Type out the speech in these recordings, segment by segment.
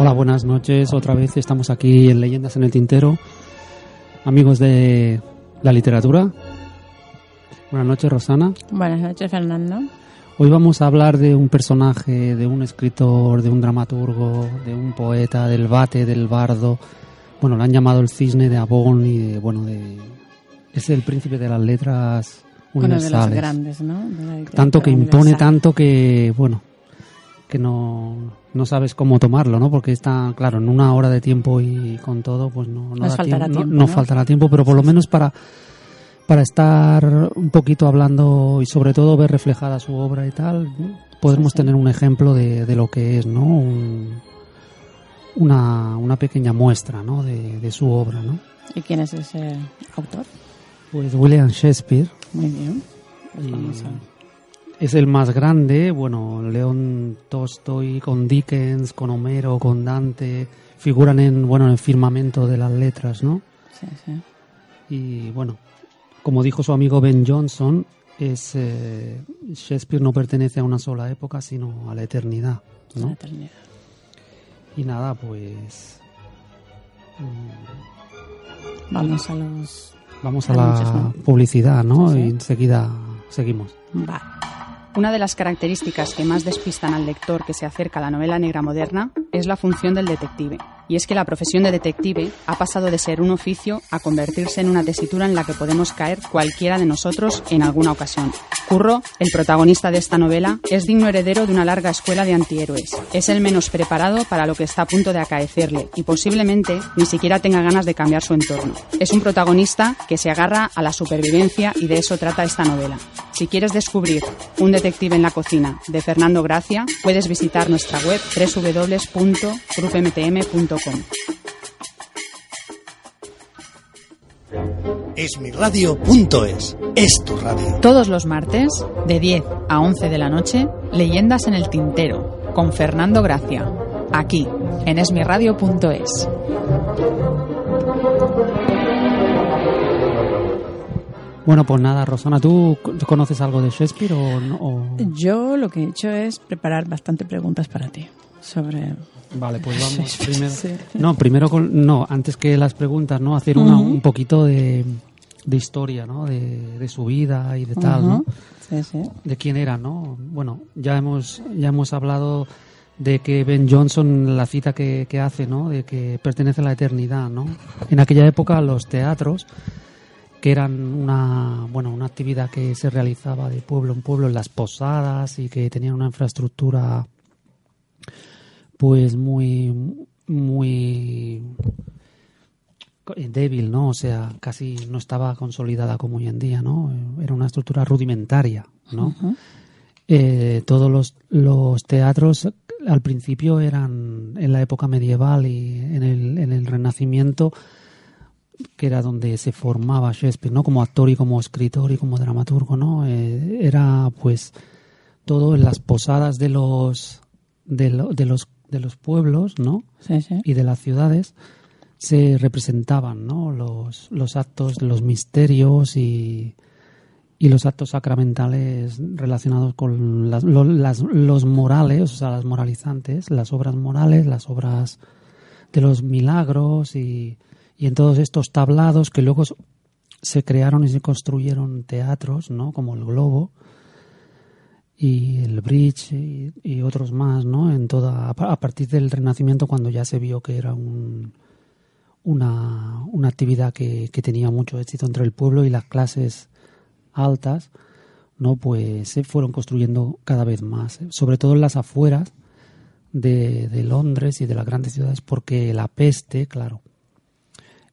Hola, buenas noches. Otra vez estamos aquí en Leyendas en el Tintero. Amigos de la literatura. Buenas noches, Rosana. Buenas noches, Fernando. Hoy vamos a hablar de un personaje, de un escritor, de un dramaturgo, de un poeta, del bate, del bardo. Bueno, lo han llamado el cisne de Abón y de, bueno, de... Es el príncipe de las letras Uno de universales. los grandes, ¿no? De tanto que impone universal. tanto que bueno que no, no sabes cómo tomarlo no porque está claro en una hora de tiempo y con todo pues no no, Nos da faltará tiempo, no- tiempo, no ¿no? faltará tiempo pero por lo menos para para estar un poquito hablando y sobre todo ver reflejada su obra y tal podremos Sí, sí. tener un ejemplo de, de lo que es no Un- una, una pequeña muestra ¿no? de, de su obra ¿no? ¿Y quién es ese autor? pues William Shakespeare Muy bien. Pues Y vamos a... Es el más grande, bueno, León Tolstoy con Dickens, con Homero, con Dante, figuran en, bueno, en el firmamento de las letras, ¿no? Sí, sí. Y bueno, como dijo su amigo Ben Johnson, es eh, Shakespeare no pertenece a una sola época, sino a la eternidad, La ¿no? eternidad. Y nada, pues mm, Vamos a los... vamos a la publicidad, ¿no? Sí, sí. Y enseguida seguimos. Va. Una de las características que más despistan al lector que se acerca a la novela negra moderna es la función del detective. Y es que la profesión de detective ha pasado de ser un oficio a convertirse en una tesitura en la que podemos caer cualquiera de nosotros en alguna ocasión. Curro, el protagonista de esta novela, es digno heredero de una larga escuela de antihéroes. Es el menos preparado para lo que está a punto de acaecerle y posiblemente ni siquiera tenga ganas de cambiar su entorno. Es un protagonista que se agarra a la supervivencia y de eso trata esta novela. Si quieres descubrir Un detective en la cocina de Fernando Gracia, puedes visitar nuestra web www.grupmtm.com. Esmiradio.es es tu radio. Todos los martes, de 10 a 11 de la noche, Leyendas en el Tintero, con Fernando Gracia, aquí, en esmiradio.es. Bueno, pues nada, Rosana, ¿tú co- conoces algo de Shakespeare o no? o- Yo lo que he hecho es preparar bastante preguntas para ti sobre... Vale, pues vamos primero. sí. No, primero con, no, antes que las preguntas, ¿no? Hacer una- un poquito de, de historia, ¿no? De, de su vida y de tal, ¿no? Sí, sí. De quién era, ¿no? Bueno, ya hemos ya hemos hablado de que Ben Johnson la cita que, que hace, ¿no? De que pertenece a la eternidad, ¿no? En aquella época los teatros que eran una bueno una actividad que se realizaba de pueblo en pueblo en las posadas y que tenían una infraestructura pues muy muy eh, débil, ¿no? O sea, casi no estaba consolidada como hoy en día, ¿no? Era una estructura rudimentaria, ¿no? Eh, todos los, los teatros al principio eran en la época medieval y en el, en el Renacimiento, que era donde se formaba Shakespeare, ¿no? Como actor y como escritor y como dramaturgo, ¿no? Eh, era pues todo en las posadas de los de, lo- de los de los pueblos, ¿no? Sí, sí. y de las ciudades se representaban ¿no? los, los actos, los misterios y, y los actos sacramentales relacionados con las- lo- las- los morales, o sea, las moralizantes, las obras morales, las obras de los milagros y, y en todos estos tablados que luego se crearon y se construyeron teatros, ¿no? Como el Globo y el Bridge y, otros más, ¿no? En toda a partir del Renacimiento cuando ya se vio que era un, una, una actividad que, que tenía mucho éxito entre el pueblo y las clases altas, no pues se fueron construyendo cada vez más, ¿eh? sobre todo en las afueras de, de Londres y de las grandes ciudades, porque la peste, claro,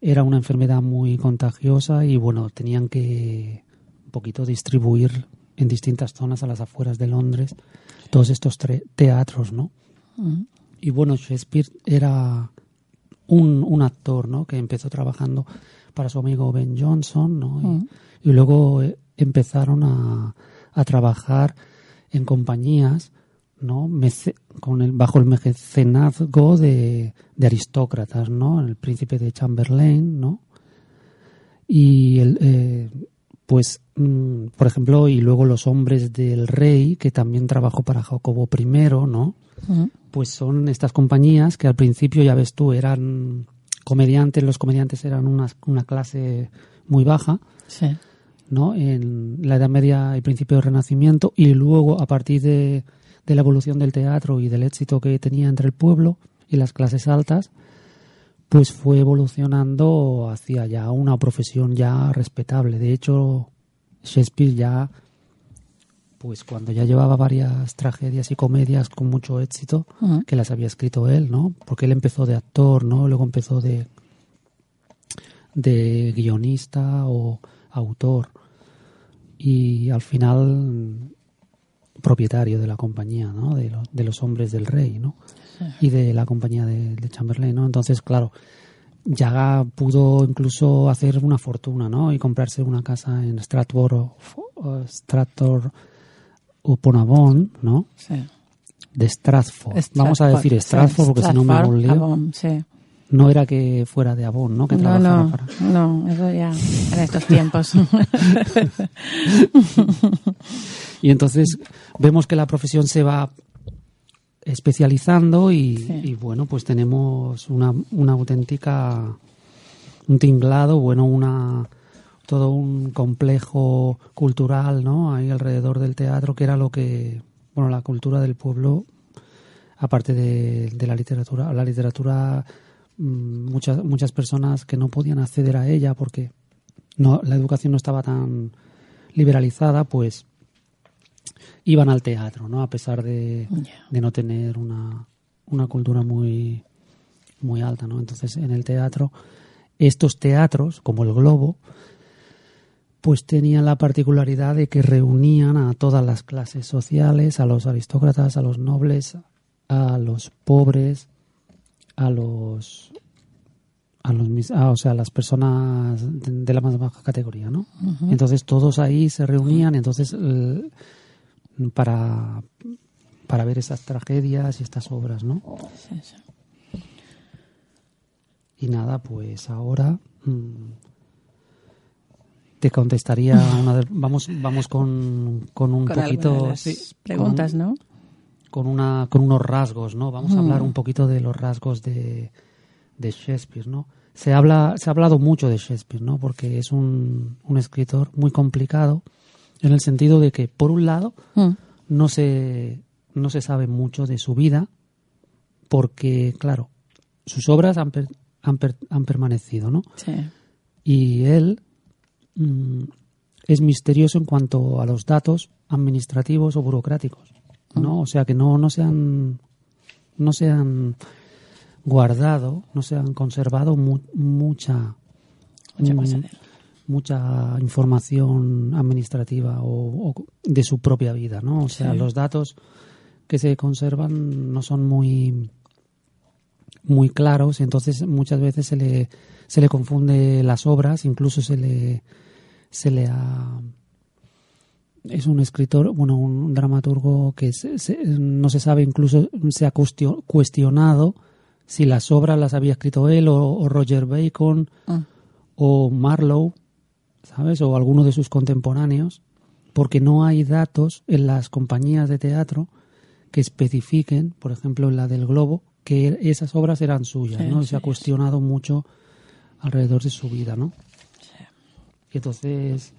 era una enfermedad muy contagiosa y bueno, tenían que un poquito distribuir en distintas zonas a las afueras de Londres todos estos teatros, ¿no? Y bueno, Shakespeare era un, un actor, ¿no? Que empezó trabajando para su amigo Ben Johnson, ¿no? Y, y luego eh, empezaron a, a trabajar en compañías, ¿no? Mece- con el, bajo el mecenazgo de, de aristócratas, ¿no? El príncipe de Chamberlain, ¿no? Y el, eh, pues, mm, por ejemplo, y luego los hombres del rey, que también trabajó para Jacobo I, ¿no? Pues son estas compañías que al principio, ya ves tú, eran comediantes, los comediantes eran una, una clase muy baja, Sí. ¿no? En la Edad Media y principio del Renacimiento, y luego a partir de, de la evolución del teatro y del éxito que tenía entre el pueblo y las clases altas, pues fue evolucionando hacia ya una profesión ya respetable. De hecho, Shakespeare ya, pues cuando ya llevaba varias tragedias y comedias con mucho éxito, que las había escrito él, ¿no? Porque él empezó de actor, ¿no? Luego empezó de de guionista o autor y al final propietario de la compañía, ¿no? De, lo- de los hombres del rey, ¿no? Y de la compañía de, de Chamberlain, ¿no? Entonces, claro, ya pudo incluso hacer una fortuna, ¿no? Y comprarse una casa en Stratford, o- o Stratford upon ¿no? Sí. De Stratford. Vamos a Stratford, decir Stratford porque si no me hago un lío. Avon, sí. No era que fuera de Avon, ¿no? Que No, trabajara no, para... no, eso ya en estos tiempos. Y entonces vemos que la profesión se va especializando y, Sí. y, bueno, pues tenemos una, una auténtica, un tinglado, bueno, una todo un complejo cultural, ¿no? Ahí alrededor del teatro, que era lo que, bueno, la cultura del pueblo, aparte de, de la literatura, la literatura, muchas, muchas personas que no podían acceder a ella porque no, la educación no estaba tan liberalizada, pues iban al teatro, ¿no? A pesar de, de no tener una, una cultura muy, muy alta, ¿no? Entonces, en el teatro, estos teatros, como el Globo, pues tenían la particularidad de que reunían a todas las clases sociales, a los aristócratas, a los nobles, a los pobres, a los a los mis- ah, o sea, a las personas de, la más baja categoría, ¿no? Entonces todos ahí se reunían, entonces el- para para ver esas tragedias y estas obras, ¿no? Sí, sí. Y nada, pues ahora mm, te contestaría una de- vamos vamos con, con un Con poquito de las sí, preguntas, con, ¿no? Con una con unos rasgos, ¿no? Vamos a Mm. hablar un poquito de los rasgos de, de Shakespeare, ¿no? Se habla se ha hablado mucho de Shakespeare, ¿no? Porque es un, un escritor muy complicado en el sentido de que por un lado Mm. no se no se sabe mucho de su vida porque claro sus obras han, per- han, per- han permanecido no Sí. y él mm, es misterioso en cuanto a los datos administrativos o burocráticos no o sea que no no se han no se han guardado no se han conservado mu- mucha Mucha mm, mucha información administrativa o, o de su propia vida, ¿no? O sea, Sí. los datos que se conservan no son muy muy claros entonces muchas veces se le se le confunde las obras, incluso se le se le ha es un escritor, bueno, un dramaturgo que se- se- no se sabe, incluso se ha cuestio- cuestionado si las obras las había escrito él o, o Roger Bacon Mm. o Marlowe, ¿sabes? O alguno de sus contemporáneos, porque no hay datos en las compañías de teatro que especifiquen, por ejemplo, en la del Globo, que esas obras eran suyas, Sí, ¿no? sí, Se ha cuestionado mucho alrededor de su vida, ¿no? Y entonces,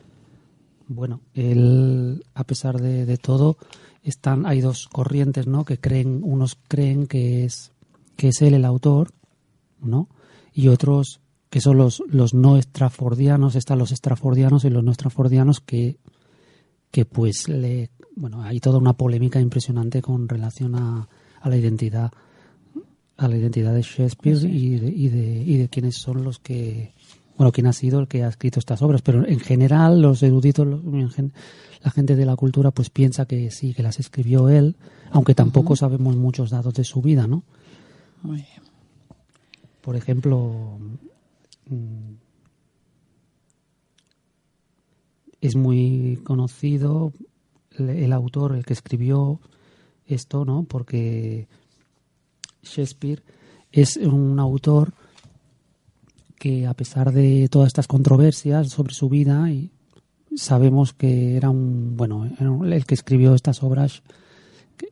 bueno, él, a pesar de, de todo, están, hay dos corrientes, ¿no? Que creen, unos creen que es, que es él el autor, ¿no? Y otros que son los, los no estrafordianos, están los estrafordianos y los no estrafordianos que, que pues le, bueno, hay toda una polémica impresionante con relación a, a la identidad a la identidad de Shakespeare y, de, y, de, y de quiénes son los que bueno quién ha sido el que ha escrito estas obras pero en general los eruditos los- la gente de la cultura pues piensa que sí que las escribió él aunque tampoco sabemos muchos datos de su vida no Muy bien. por ejemplo mm, es muy conocido el autor el que escribió esto no porque Shakespeare es un autor que a pesar de todas estas controversias sobre su vida y sabemos que era un bueno el que escribió estas obras que,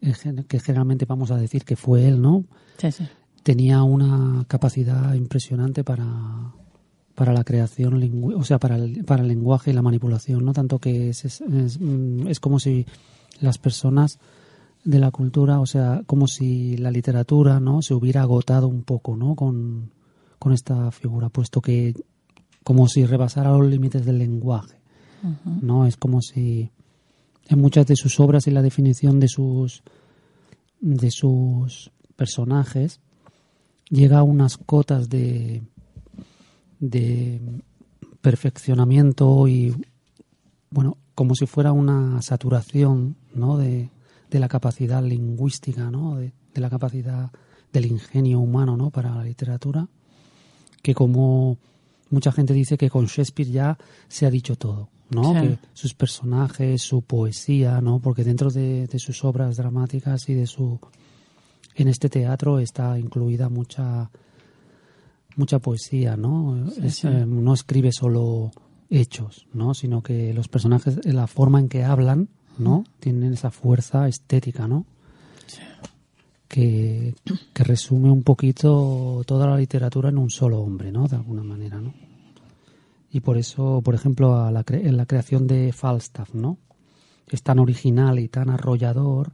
que generalmente vamos a decir que fue él no Sí, sí. tenía una capacidad impresionante para para la creación o sea para el, para el lenguaje y la manipulación no tanto que es, es, es, mm, es como si las personas de la cultura o sea como si la literatura no se hubiera agotado un poco no con, con esta figura puesto que como si rebasara los límites del lenguaje no es como si en muchas de sus obras y la definición de sus de sus personajes llega a unas cotas de de perfeccionamiento y bueno como si fuera una saturación no de, de la capacidad lingüística no de, de la capacidad del ingenio humano no para la literatura que como mucha gente dice que con Shakespeare ya se ha dicho todo no Sí. que sus personajes su poesía no porque dentro de, de sus obras dramáticas y de su en este teatro está incluida mucha mucha poesía, ¿no? Es, sí. eh, no escribe solo hechos, ¿no? Sino que los personajes, la forma en que hablan, ¿no? Tienen esa fuerza estética, ¿no? Que, resume un poquito toda la literatura en un solo hombre, ¿no? De alguna manera, ¿no? Y por eso, por ejemplo, a la cre- en la creación de Falstaff, ¿no? Es tan original y tan arrollador,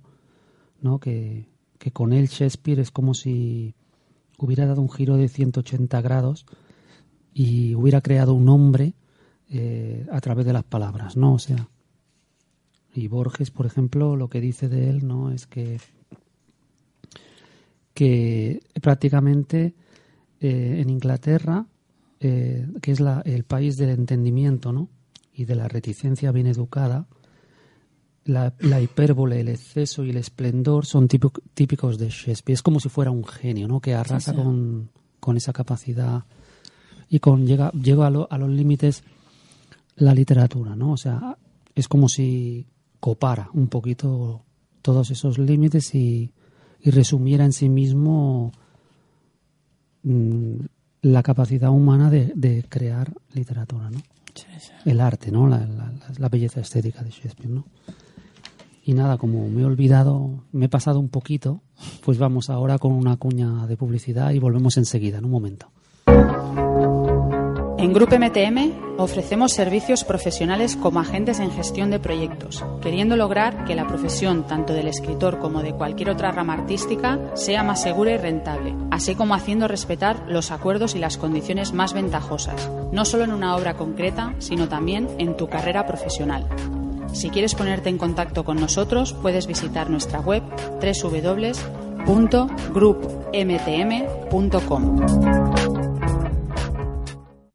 ¿no? Que, que con él Shakespeare es como si hubiera dado un giro de 180 grados y hubiera creado un hombre eh, a través de las palabras, ¿no? O sea, y Borges, por ejemplo, lo que dice de él, ¿no? Es que que prácticamente eh, en Inglaterra, eh, que es la- el país del entendimiento, ¿no? Y de la reticencia bien educada, la, la hipérbole, el exceso y el esplendor son típico- típicos de Shakespeare. Es como si fuera un genio, ¿no? Que arrasa Sí, sí. Con, con esa capacidad y con llega, llega a, lo- a los límites la literatura, ¿no? O sea, es como si copara un poquito todos esos límites y, y resumiera en sí mismo mm, la capacidad humana de, de crear literatura, ¿no? Sí, sí. el arte, ¿no? La- la- la belleza estética de Shakespeare, ¿no? Y nada, como me he olvidado, me he pasado un poquito, pues vamos ahora con una cuña de publicidad y volvemos enseguida, en un momento. En Grupo MTM ofrecemos servicios profesionales como agentes en gestión de proyectos, queriendo lograr que la profesión tanto del escritor como de cualquier otra rama artística sea más segura y rentable, así como haciendo respetar los acuerdos y las condiciones más ventajosas, no solo en una obra concreta, sino también en tu carrera profesional. Si quieres ponerte en contacto con nosotros, puedes visitar nuestra web www.groupmtm.com.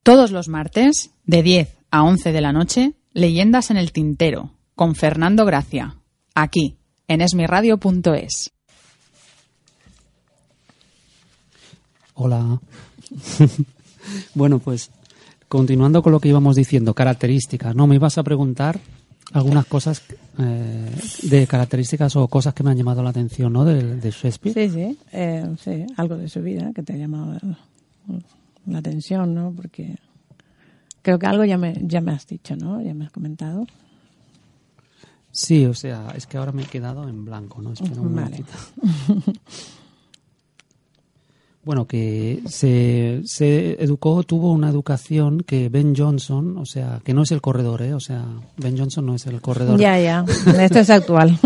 Todos los martes, de 10 a 11 de la noche, Leyendas en el Tintero, con Fernando Gracia, aquí, en esmiradio.es. Hola. bueno, pues continuando con lo que íbamos diciendo, características, ¿no? Me ibas a preguntar algunas cosas eh, de características o cosas que me han llamado la atención, ¿no? De, de Shakespeare. Sí, sí, eh, sí, algo de su vida que te ha llamado la atención, ¿no? Porque creo que algo ya me, ya me has dicho, ¿no? Ya me has comentado. Sí, o sea, es que ahora me he quedado en blanco, ¿no? Espera un Vale. momentito. Bueno, que se, se educó, tuvo una educación que Ben Johnson, o sea, que no es el corredor, ¿eh? O sea, Ben Johnson no es el corredor. Ya, ya. Esto es actual.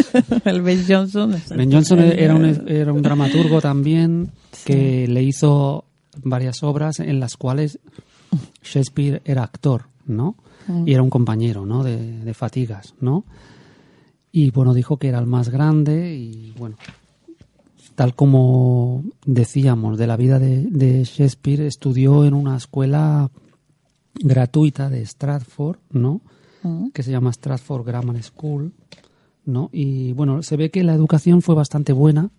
el Ben Johnson. es Ben Johnson era un, era un dramaturgo también que le hizo varias obras en las cuales Shakespeare era actor, ¿no? Y era un compañero, ¿no? De, de fatigas, ¿no? Y bueno, dijo que era el más grande y bueno, tal como decíamos de la vida de, de Shakespeare, estudió en una escuela gratuita de Stratford, ¿no? Que se llama Stratford Grammar School, ¿no? Y bueno, se ve que la educación fue bastante buena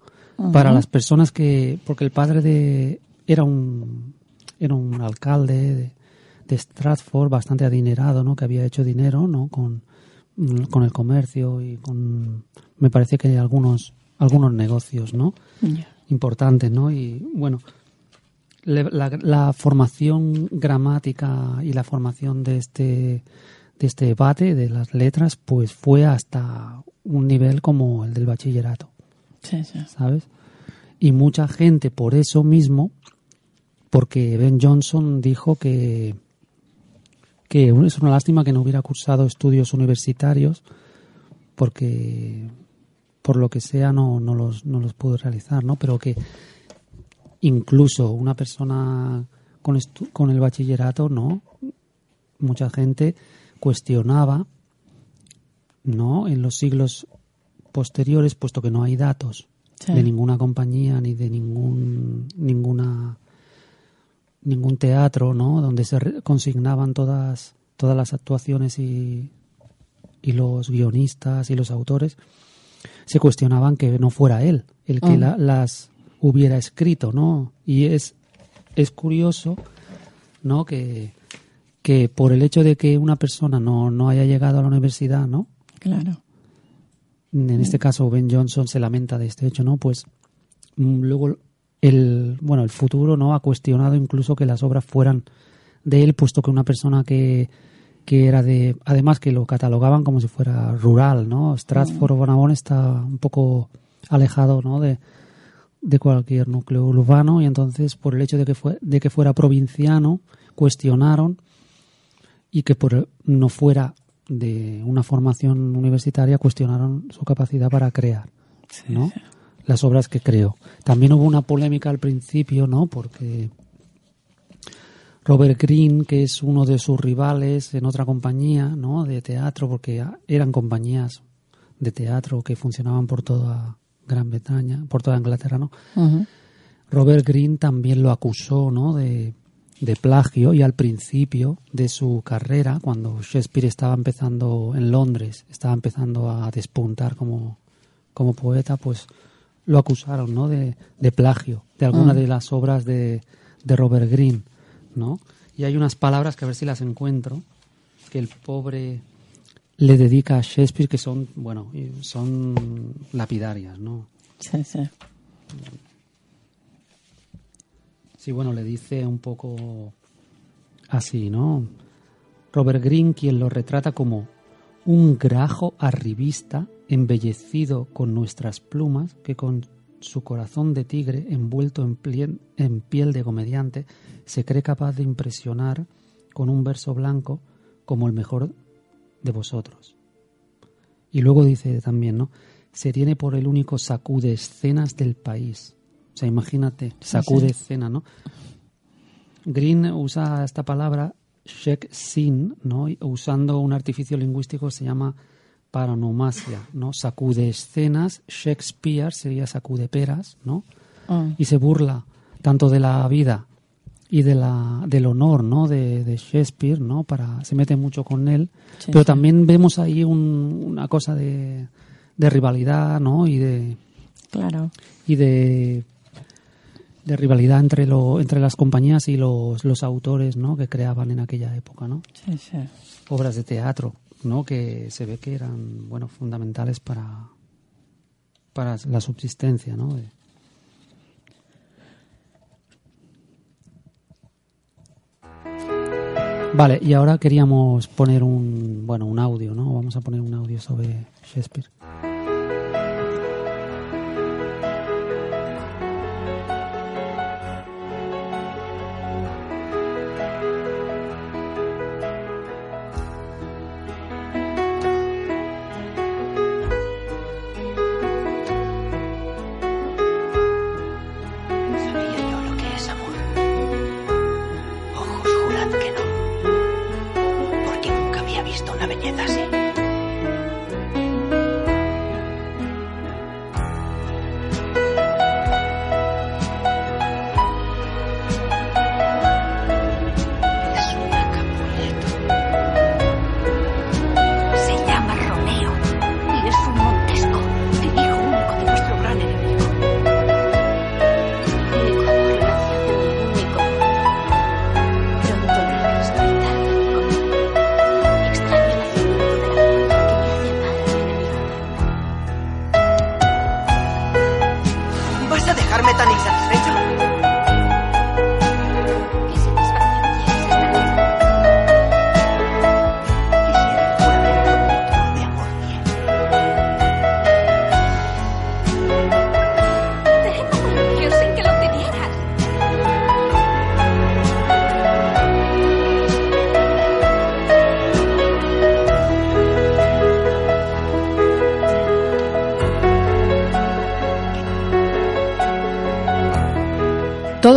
para las personas que, porque el padre de era un era un alcalde de, de Stratford bastante adinerado, ¿no? Que había hecho dinero, ¿no? Con, con el comercio y con, me parece que algunos algunos negocios, ¿no? Importantes, ¿no? Y bueno, le- la, la formación gramática y la formación de este de este debate de las letras, pues fue hasta un nivel como el del bachillerato, Sí, sí. ¿sabes? Y mucha gente por eso mismo, porque Ben Johnson dijo que que es una lástima que no hubiera cursado estudios universitarios porque por lo que sea no, no los no los pudo realizar, ¿no? Pero que incluso una persona con, estu- con el bachillerato, ¿no? Mucha gente cuestionaba, ¿no? En los siglos posteriores, puesto que no hay datos Sí. de ninguna compañía ni de ningún ninguna ningún teatro, ¿no? Donde se consignaban todas todas las actuaciones y y los guionistas y los autores se cuestionaban que no fuera él el que Mm. la- las hubiera escrito, ¿no? Y es es curioso, ¿no? Que que por el hecho de que una persona no, no haya llegado a la universidad, ¿no? Claro. en este caso Ben Johnson se lamenta de este hecho, ¿no? Pues mm, luego el bueno, el futuro no ha cuestionado incluso que las obras fueran de él, puesto que una persona que, que era de además que lo catalogaban como si fuera rural, ¿no? Stratford on Avon está un poco alejado, ¿no? de de cualquier núcleo urbano y entonces por el hecho de que fue de que fuera provinciano cuestionaron y que por no fuera de una formación universitaria cuestionaron su capacidad para crear, ¿no? Las obras que creó. También hubo una polémica al principio, ¿no? Porque Robert Greene, que es uno de sus rivales en otra compañía, ¿no? De teatro, porque eran compañías de teatro que funcionaban por toda Gran Bretaña, por toda Inglaterra, ¿no? Robert Greene también lo acusó ¿no? de, de plagio y al principio de su carrera, cuando Shakespeare estaba empezando en Londres, estaba empezando a despuntar como, como poeta, pues lo acusaron ¿no? de, de plagio de alguna de las obras de, de Robert Greene. ¿no? Y hay unas palabras que a ver si las encuentro, que el pobre le dedica a Shakespeare que son, bueno, son lapidarias, ¿no? Sí, sí. Sí, bueno, le dice un poco así, ¿no? Robert Greene, quien lo retrata como un grajo arribista embellecido con nuestras plumas, que con su corazón de tigre envuelto en, plien- en piel de comediante, se cree capaz de impresionar con un verso blanco como el mejor de vosotros. Y luego dice también, ¿no? Se tiene por el único sacude escenas del país. O sea, imagínate, sacude escena, ¿no? Green usa esta palabra shek sin, ¿no? Usando un artificio lingüístico que se llama paronomasia, ¿no? Sacude escenas, Shakespeare sería sacude peras, ¿no? Mm. Y se burla tanto de la vida y de la del honor, ¿no? De, de Shakespeare, ¿no? Para se mete mucho con él, Sí, pero sí. también vemos ahí un- una cosa de, de rivalidad, ¿no? Y de Claro. y de, de rivalidad entre lo, entre las compañías y los, los autores ¿no? que creaban en aquella época, ¿no? Sí, sí. Obras de teatro. ¿no? que se ve que eran bueno fundamentales para para la subsistencia ¿no? De- Vale, y ahora queríamos poner un bueno un audio, ¿no? Vamos a poner un audio sobre Shakespeare.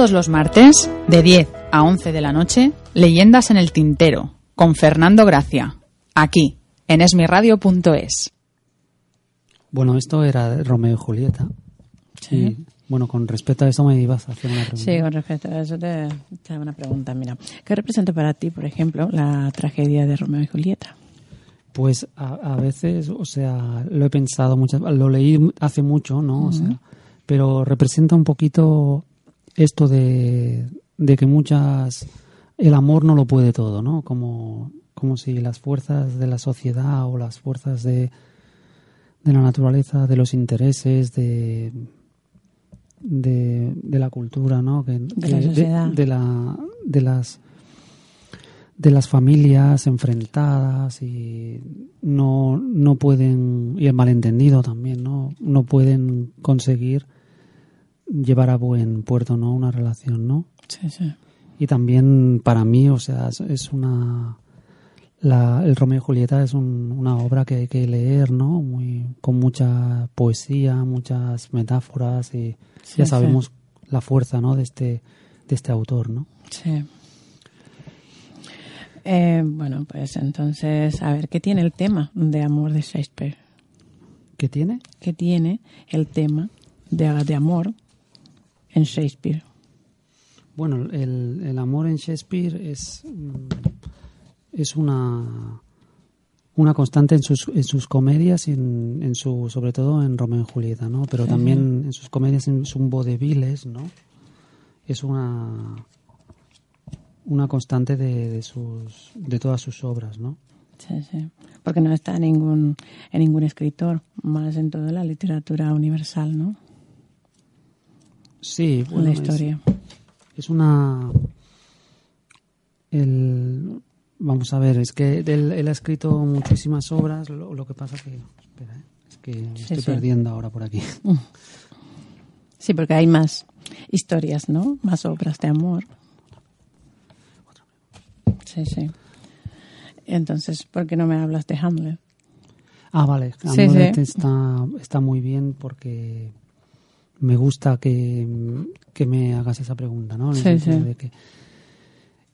Todos los martes, de 10 a 11 de la noche, Leyendas en el Tintero, con Fernando Gracia, aquí, en esmiradio.es. Bueno, esto era Romeo y Julieta. Sí. Y, bueno, con respecto a eso me ibas a hacer una pregunta. Sí, con respecto a eso te, te hago una pregunta. Mira, ¿qué representa para ti, por ejemplo, la tragedia de Romeo y Julieta? Pues a, a veces, o sea, lo he pensado muchas lo leí hace mucho, ¿no? O sea, pero representa un poquito esto de, de que muchas el amor no lo puede todo, ¿no? Como, como si las fuerzas de la sociedad o las fuerzas de, de la naturaleza, de los intereses, de, de, de la cultura, ¿no? Que, De la sociedad. de la, de las de las familias enfrentadas y no, no pueden, y el malentendido también, ¿no? No pueden conseguir llevar a buen puerto, ¿no? Una relación, ¿no? Sí, sí. Y también para mí, o sea, es, una... La, el Romeo y Julieta es un- una obra que hay que leer, ¿no? Muy, con mucha poesía, muchas metáforas y Sí, ya sí. sabemos la fuerza, ¿no? De este, de este autor, ¿no? Sí. Eh, bueno, pues entonces, a ver, ¿qué tiene el tema de amor de Shakespeare? ¿Qué tiene? ¿Qué tiene el tema de, de amor en Shakespeare? Bueno, el, el amor en Shakespeare es, mm, es una, una constante en sus, en sus comedias y en, en su, sobre todo en Romeo y Julieta, ¿no? Pero también en sus comedias es un vaudevilles, ¿no? Es una, una constante de, de, sus, de todas sus obras, ¿no? Sí, sí. Porque no está ningún, en ningún escritor, más en toda la literatura universal, ¿no? Sí, bueno, la historia. Es una. El, vamos a ver, es que él, él ha escrito muchísimas obras. Lo, lo que pasa que. Espera, ¿eh? es que me estoy sí. perdiendo ahora por aquí. Sí, porque hay más historias, ¿no? Más obras de amor. Sí, sí. Entonces, ¿por qué no me hablas de Hamlet? Ah, vale. Hamlet sí. Está, está muy bien porque me gusta que, que me hagas esa pregunta, ¿no? En Sí, sí. de que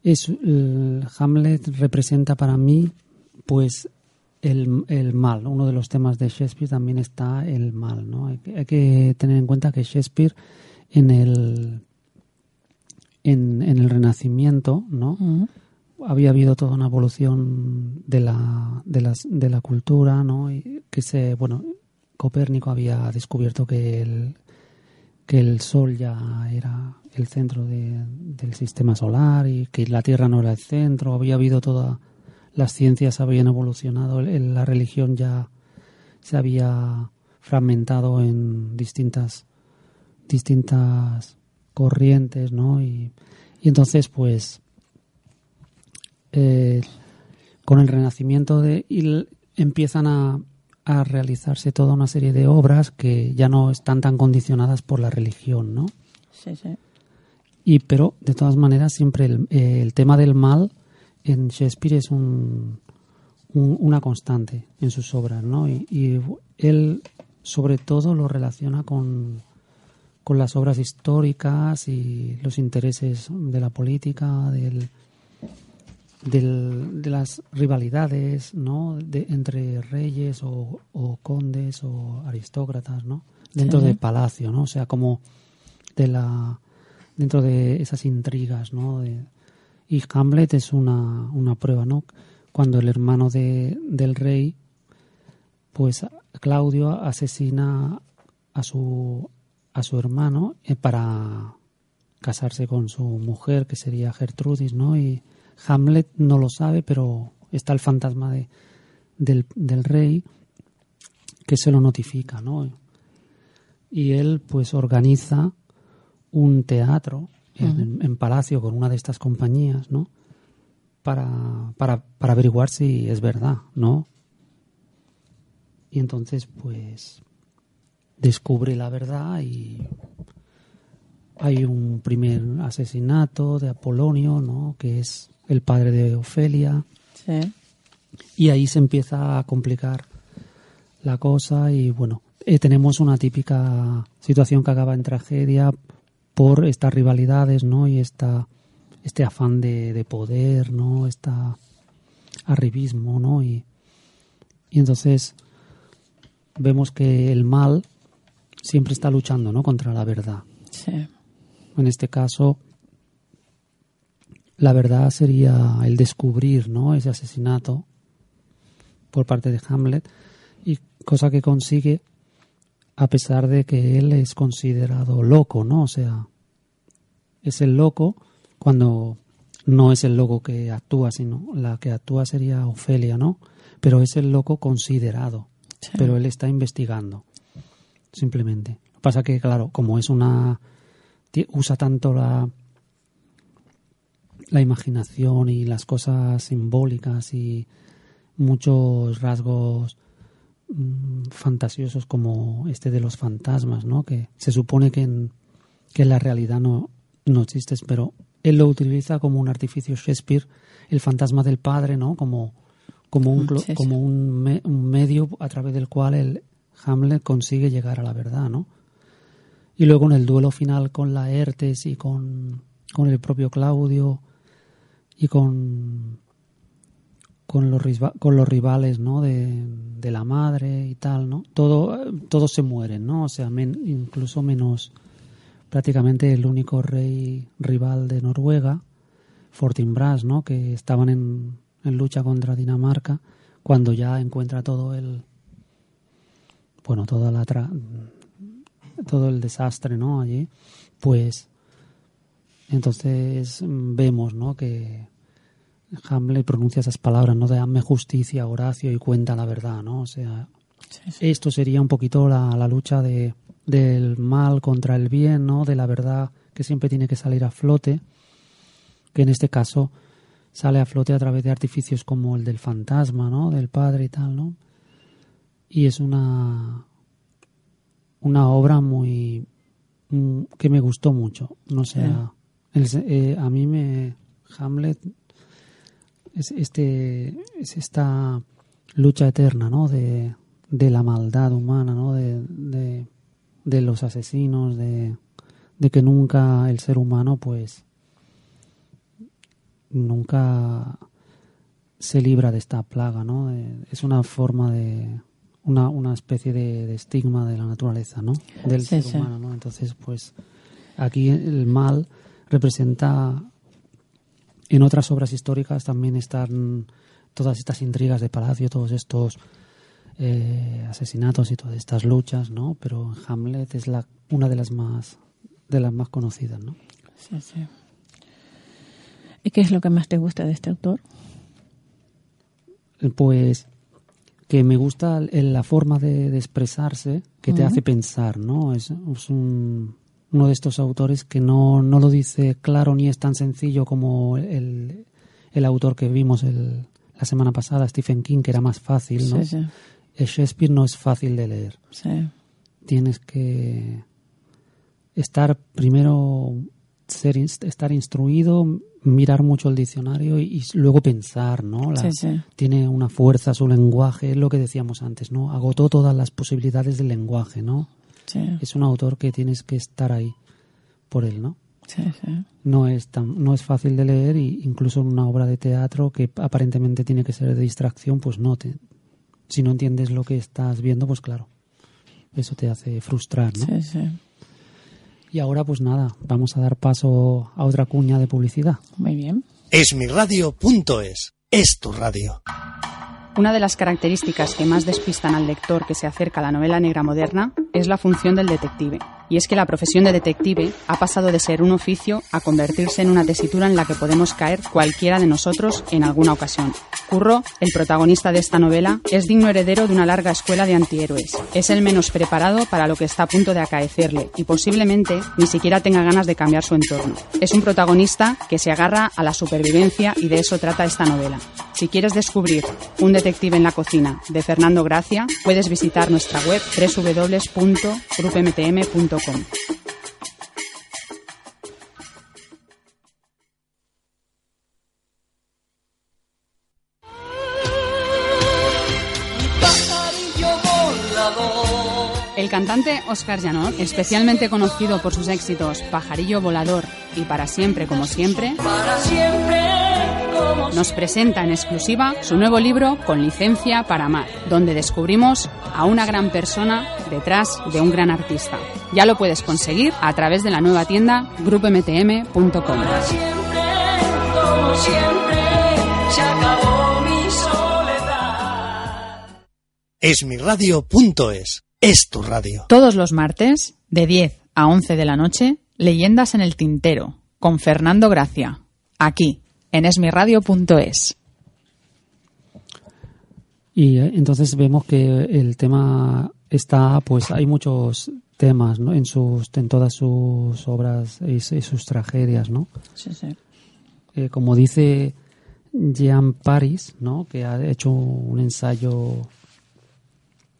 es, el Hamlet representa para mí, pues, el, el mal. Uno de los temas de Shakespeare también está el mal, ¿no? Hay que, hay que tener en cuenta que Shakespeare en el en, en el Renacimiento, ¿no? Había habido toda una evolución de la, de las, de la cultura, ¿no? Y que se, bueno, Copérnico había descubierto que el, que el Sol ya era el centro de- del sistema solar y que la Tierra no era el centro. Había habido toda las ciencias habían evolucionado, la religión ya se había fragmentado en distintas distintas corrientes, ¿no? Y, entonces, pues, eh, con el renacimiento de y empiezan a, a realizarse toda una serie de obras que ya no están tan condicionadas por la religión, ¿no? Sí, sí. Y pero de todas maneras siempre el, eh, el tema del mal en Shakespeare es un, un- una constante en sus obras, ¿no? Y, y él sobre todo lo relaciona con, con las obras históricas y los intereses de la política, del, del- de las rivalidades, ¿no? De, entre reyes o, o condes o aristócratas, ¿no? Dentro Sí. del palacio, ¿no? O sea, como de la dentro de esas intrigas, ¿no? De- y Hamlet es una, una prueba, ¿no? Cuando el hermano de, del rey, pues Claudio asesina a su a su hermano eh, para casarse con su mujer, que sería Gertrudis, ¿no? Y Hamlet no lo sabe, pero está el fantasma de, del, del rey que se lo notifica, ¿no? Y él, pues, organiza un teatro en, en Palacio con una de estas compañías, ¿no? Para, para, para averiguar si es verdad, ¿no? Y entonces, pues, descubre la verdad y hay un primer asesinato de Apolonio, ¿no? Que es el padre de Ofelia. Sí. Y ahí se empieza a complicar la cosa y bueno, eh, tenemos una típica situación que acaba en tragedia por estas rivalidades, ¿no? Y esta, este afán de, de poder, ¿no? Esta arribismo, ¿no? Y, y entonces vemos que el mal siempre está luchando, ¿no? Contra la verdad. Sí. En este caso, la verdad sería el descubrir, ¿no? Ese asesinato por parte de Hamlet y cosa que consigue a pesar de que él es considerado loco, ¿no? O sea, es el loco cuando no es el loco que actúa, sino la que actúa sería Ofelia, ¿no? Pero es el loco considerado, Sí. pero él está investigando, simplemente. Lo que pasa que, claro, como es una... usa tanto la la imaginación y las cosas simbólicas y muchos rasgos mm, fantasiosos como este de los fantasmas, ¿no? Que se supone que en, que en la realidad no, no existe, pero él lo utiliza como un artificio Shakespeare, el fantasma del padre, ¿no? Como, como, un, como un, me- un medio a través del cual el Hamlet consigue llegar a la verdad, ¿no? Y luego en el duelo final con Laertes y con, con el propio Claudio y con con los con los rivales no de, de la madre y tal no todo todos se mueren no o sea men- incluso menos prácticamente el único rey rival de Noruega Fortinbras no que estaban en, en lucha contra Dinamarca cuando ya encuentra todo el bueno toda la tra- todo el desastre no allí pues entonces mm, vemos no que Hamlet pronuncia esas palabras no de hazme justicia Horacio y cuenta la verdad no o sea Sí, sí. esto sería un poquito la, la lucha de del mal contra el bien no de la verdad que siempre tiene que salir a flote que en este caso sale a flote a través de artificios como el del fantasma no del padre y tal no y es una una obra muy mm, que me gustó mucho. No sé Sí. eh, a mí me Hamlet es este es esta lucha eterna no de, de la maldad humana no de, de, de los asesinos de, de que nunca el ser humano pues nunca se libra de esta plaga no De- es una forma de una, una especie de, de estigma de la naturaleza no del Sí, ser sí. humano no entonces pues aquí el mal representa en otras obras históricas también están todas estas intrigas de palacio, todos estos eh, asesinatos y todas estas luchas, ¿no? Pero Hamlet es la una de las más de las más conocidas, ¿no? Sí, sí. ¿Y qué es lo que más te gusta de este autor? Pues que me gusta la forma de, de expresarse que te hace pensar, ¿no? Es, es un- uno de estos autores que no, no lo dice claro ni es tan sencillo como el, el autor que vimos el- la semana pasada, Stephen King, que era más fácil, ¿no? Sí, sí. El Shakespeare no es fácil de leer. Sí. Tienes que estar primero ser estar instruido, mirar mucho el diccionario y, y luego pensar, ¿no? La- Sí, sí. Tiene una fuerza su lenguaje, es lo que decíamos antes, ¿no? Agotó todas las posibilidades del lenguaje, ¿no? Sí. Es un autor que tienes que estar ahí por él, ¿no? Sí, sí. No es tan, no es fácil de leer y incluso en una obra de teatro que aparentemente tiene que ser de distracción, pues no te si no entiendes lo que estás viendo, pues claro. Eso te hace frustrar, ¿no? Sí, sí. Y ahora pues nada, vamos a dar paso a otra cuña de publicidad. Muy bien. Esmiradio.es es tu radio. Una de las características que más despistan al lector que se acerca a la novela negra moderna es la función del detective. Y es que la profesión de detective ha pasado de ser un oficio a convertirse en una tesitura en la que podemos caer cualquiera de nosotros en alguna ocasión. Curro, el protagonista de esta novela, es digno heredero de una larga escuela de antihéroes. Es el menos preparado para lo que está a punto de acaecerle y posiblemente ni siquiera tenga ganas de cambiar su entorno. Es un protagonista que se agarra a la supervivencia y de eso trata esta novela. Si quieres descubrir Un detective en la cocina de Fernando Gracia, puedes visitar nuestra web www.grupmtm.com. El cantante Oscar Janot, especialmente conocido por sus éxitos Pajarillo Volador y Para Siempre como Siempre, nos presenta en exclusiva su nuevo libro Con licencia para amar, donde descubrimos a una gran persona detrás de un gran artista. Ya lo puedes conseguir a través de la nueva tienda grupmtm.com. como siempre, se acabó mi soledad. Esmiradio.es es tu radio. Todos los martes, de 10 a 11 de la noche, Leyendas en el Tintero, con Fernando Gracia, aquí, en esmiradio.es. Y eh, entonces vemos que el tema está, pues hay muchos temas ¿no? en sus en todas sus obras y, y sus tragedias, ¿no? Sí, sí. Eh, como dice Jean Paris, ¿no? que ha hecho un ensayo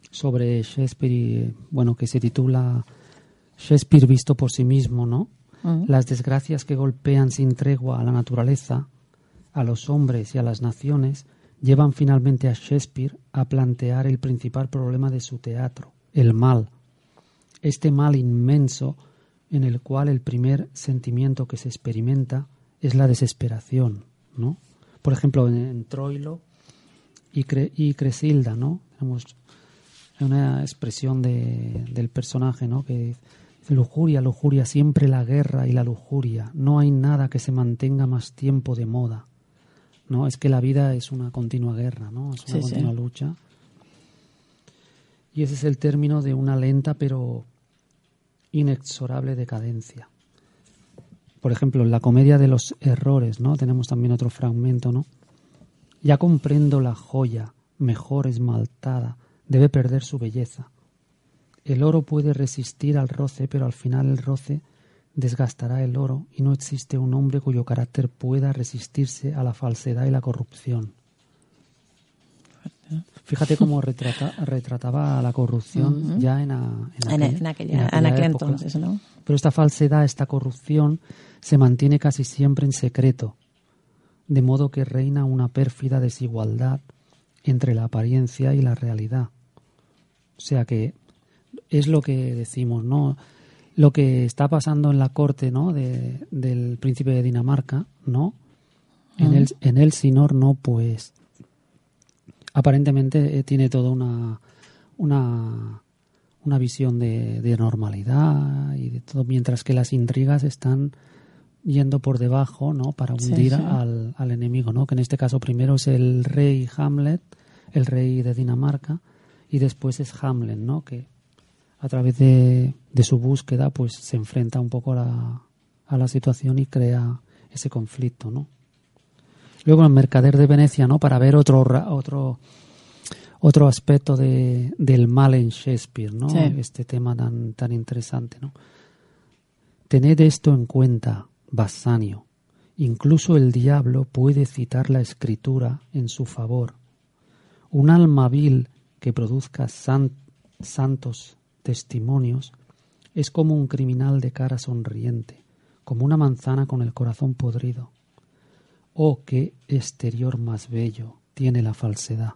sobre Shakespeare, y, bueno, que se titula Shakespeare visto por sí mismo, ¿no? Mm. Las desgracias que golpean sin tregua a la naturaleza, a los hombres y a las naciones, llevan finalmente a Shakespeare a plantear el principal problema de su teatro, el mal. Este mal inmenso en el cual el primer sentimiento que se experimenta es la desesperación, ¿no? Por ejemplo, en, Troilo y Cresilda, ¿no? Tenemos una expresión de- del personaje, ¿no? Que dice, lujuria, lujuria, siempre la guerra y la lujuria. No hay nada que se mantenga más tiempo de moda. ¿No? Es que la vida es una continua guerra, ¿no? Es una Sí, sí. continua lucha. Y ese es el término de una lenta pero inexorable decadencia. Por ejemplo, en la comedia de los errores, ¿no? Tenemos también otro fragmento, ¿no? Ya comprendo la joya, mejor esmaltada, debe perder su belleza. El oro puede resistir al roce, pero al final el roce desgastará el oro y no existe un hombre cuyo carácter pueda resistirse a la falsedad y la corrupción. Fíjate cómo retrata- retrataba la corrupción ya en, a- En- en aquella- en aquel época. entonces, ¿no? Pero esta falsedad, esta corrupción, se mantiene casi siempre en secreto, de modo que reina una pérfida desigualdad entre la apariencia y la realidad. O sea que es lo que decimos, ¿no? Lo que está pasando en la corte, ¿no? De- del príncipe de Dinamarca, ¿no? En el, en no, pues aparentemente eh, tiene toda una, una, una visión de, de normalidad y de todo, mientras que las intrigas están yendo por debajo, ¿no? Para Sí, hundir sí. Al, al enemigo, ¿no? Que en este caso primero es el rey Hamlet, el rey de Dinamarca, y después es Hamlet, ¿no? Que a través de, de su búsqueda, pues se enfrenta un poco a la, a la situación y crea ese conflicto, ¿no? Luego el Mercader de Venecia, ¿no? Para ver otro otro otro aspecto de, del mal en Shakespeare, ¿no? Sí. Este tema tan tan interesante, ¿no? Tened esto en cuenta, Bassanio. Incluso el diablo puede citar la escritura en su favor. Un alma vil que produzca san- santos testimonios es como un criminal de cara sonriente, como una manzana con el corazón podrido. Oh, qué exterior más bello tiene la falsedad.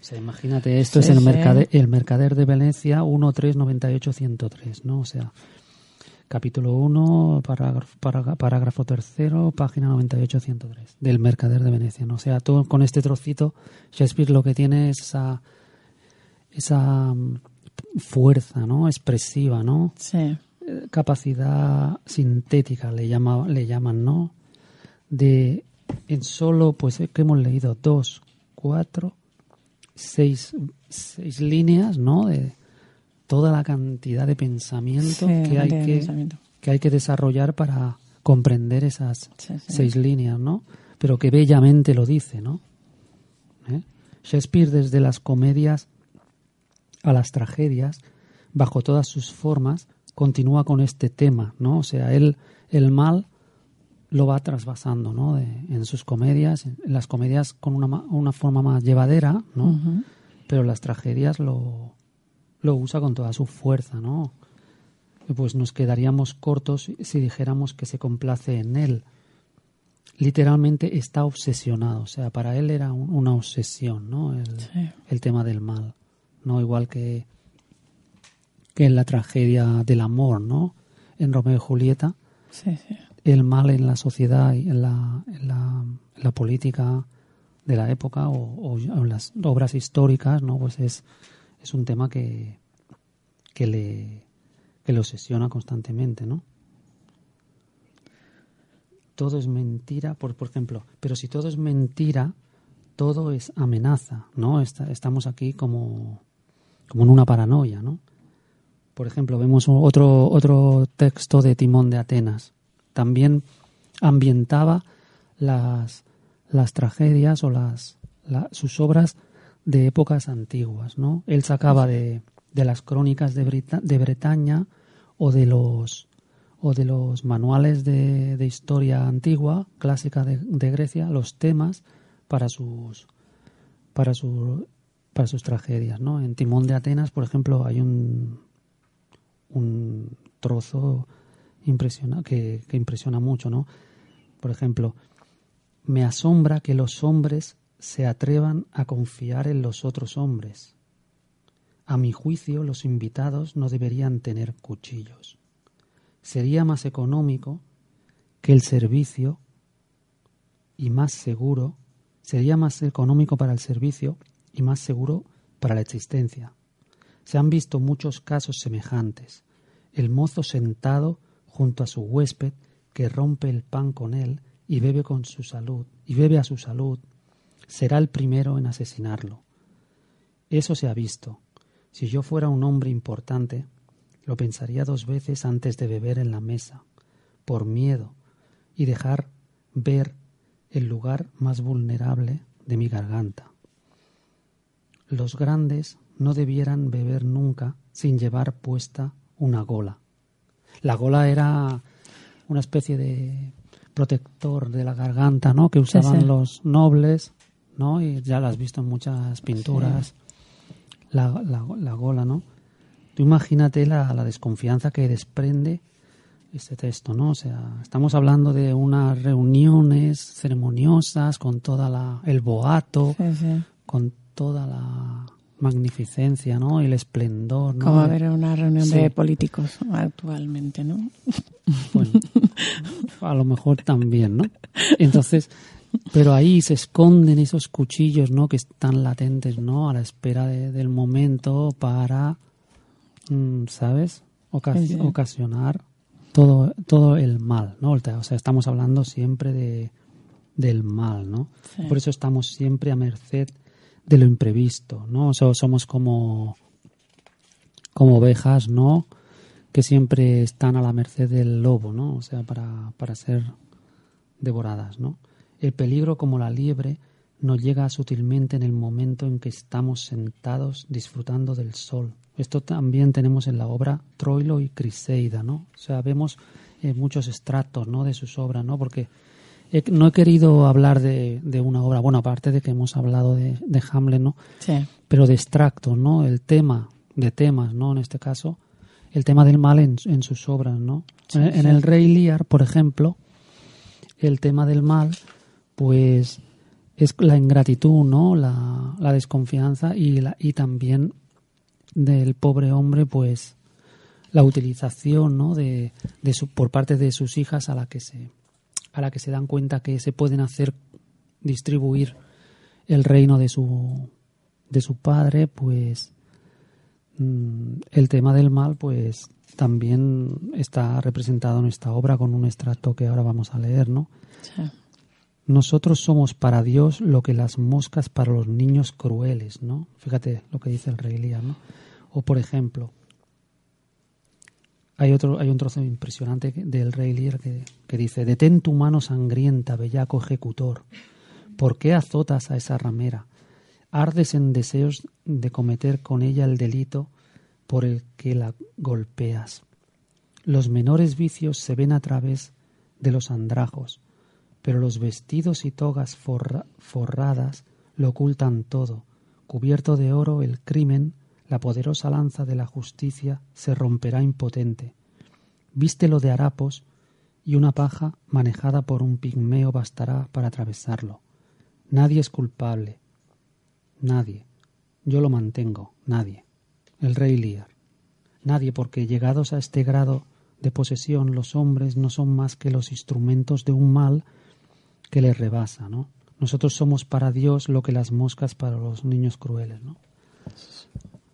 O sea, imagínate, esto Sí, es el, sí. mercade- el Mercader de Venecia 1398103, ¿no? O sea, capítulo 1, parágrafo, parágrafo, tercero, página 98-103, del Mercader de Venecia. ¿no? O sea, todo con este trocito, Shakespeare lo que tiene es esa, esa fuerza ¿no? expresiva, ¿no? Sí. Eh, capacidad sintética, le, llama, le llaman, ¿no? De en solo, pues, eh, que hemos leído? Dos, cuatro, seis, seis líneas, ¿no? De toda la cantidad de pensamiento Sí, que hay que, pensamiento. que hay que desarrollar para comprender esas Sí, sí. seis líneas, ¿no? Pero que bellamente lo dice, ¿no? ¿Eh? Shakespeare desde las comedias a las tragedias, bajo todas sus formas, continúa con este tema, ¿no? O sea, él el mal lo va trasvasando, ¿no? De- en sus comedias, en las comedias con una, una forma más llevadera, ¿no? Pero las tragedias lo, lo usa con toda su fuerza, ¿no? Pues nos quedaríamos cortos si dijéramos que se complace en él. Literalmente está obsesionado, o sea, para él era un- una obsesión, ¿no? El, Sí. el tema del mal, ¿no? Igual que, que en la tragedia del amor, ¿no? En Romeo y Julieta, Sí, sí. el mal en la sociedad y en la, en la, en la política de la época o, o en las obras históricas, ¿no? Pues es, es un tema que, que le que le obsesiona constantemente, ¿no? Todo es mentira, por, por ejemplo, pero si todo es mentira, todo es amenaza, ¿no? Está- estamos aquí como, como en una paranoia, ¿no? Por ejemplo, vemos otro, otro texto de Timón de Atenas. También ambientaba las, las tragedias o las, la- sus obras de épocas antiguas, ¿no? Él sacaba de, de las crónicas de, Brita- de Bretaña o de los o de los manuales de, de historia antigua, clásica de, de Grecia, los temas para sus para su para sus tragedias, ¿no? En Timón de Atenas, por ejemplo, hay un un trozo que, que impresiona mucho, ¿no? Por ejemplo, me asombra que los hombres se atrevan a confiar en los otros hombres. A mi juicio, los invitados no deberían tener cuchillos. Sería más económico que el servicio y más seguro, sería más económico para el servicio y más seguro para la existencia. Se han visto muchos casos semejantes. El mozo sentado junto a su huésped que rompe el pan con él y bebe con su salud y bebe a su salud será el primero en asesinarlo. Eso se ha visto. Si yo fuera un hombre importante, lo pensaría dos veces antes de beber en la mesa, por miedo, y dejar ver el lugar más vulnerable de mi garganta. Los grandes no debieran beber nunca sin llevar puesta una gola. La gola era una especie de protector de la garganta, ¿no? Que usaban sí. los nobles, ¿no? Y ya la has visto en muchas pinturas. La, la, la gola, ¿no? Tú imagínate la, la desconfianza que desprende este texto, ¿no? O sea, estamos hablando de unas reuniones ceremoniosas con toda la el boato, con toda la magnificencia, ¿no? Y el esplendor, ¿no? Como ver una reunión Sí. de políticos actualmente, ¿no? Bueno, a lo mejor también, ¿no? Entonces, pero ahí se esconden esos cuchillos, ¿no? Que están latentes, ¿no? A la espera de- del momento para, mm, ¿sabes? Sí. Ocasionar todo, todo el mal, ¿no? O sea, estamos hablando siempre de, del mal, ¿no? Sí. Por eso estamos siempre a merced de lo imprevisto, ¿no? O sea, somos como, como ovejas, ¿no? Que siempre están a la merced del lobo, ¿no? O sea, para, para ser devoradas, ¿no? El peligro, como la liebre, nos llega sutilmente en el momento en que estamos sentados disfrutando del sol. Esto también tenemos en la obra Troilo y Criseida, ¿no? O sea, vemos eh, muchos extractos, ¿no? De sus obras, ¿no? Porque he- no he querido hablar de, de una obra, bueno, aparte de que hemos hablado de, de Hamlet, ¿no? Sí. Pero de extractos, ¿no? El tema, de temas, ¿no? En este caso, el tema del mal en, en sus obras, ¿no? Sí, en, el Rey Lear, por ejemplo, el tema del mal, pues es la ingratitud, ¿no? La, la desconfianza y, la, y también del pobre hombre, pues la utilización, ¿no? De, de su, por parte de sus hijas a la que se a la que se dan cuenta que se pueden hacer distribuir el reino de su de su padre, pues mm, el tema del mal, pues también está representado en esta obra con un extracto que ahora vamos a leer, ¿no? Sí. Nosotros somos para Dios lo que las moscas para los niños crueles, ¿no? Fíjate lo que dice el rey Lear, ¿no? O por ejemplo, hay otro, hay un trozo impresionante del rey Lear que, dice: Detén tu mano sangrienta, bellaco ejecutor. ¿Por qué azotas a esa ramera? Ardes en deseos de cometer con ella el delito por el que la golpeas. Los menores vicios se ven a través de los andrajos, pero los vestidos y togas forra- forradas lo ocultan todo. Cubierto de oro el crimen, la poderosa lanza de la justicia se romperá impotente. Vístelo de harapos y una paja manejada por un pigmeo bastará para atravesarlo. Nadie es culpable. Nadie. Yo lo mantengo. Nadie. El rey Lear. Nadie, porque llegados a este grado de posesión, los hombres no son más que los instrumentos de un mal que les rebasa, ¿no? Nosotros somos para Dios lo que las moscas para los niños crueles, ¿no?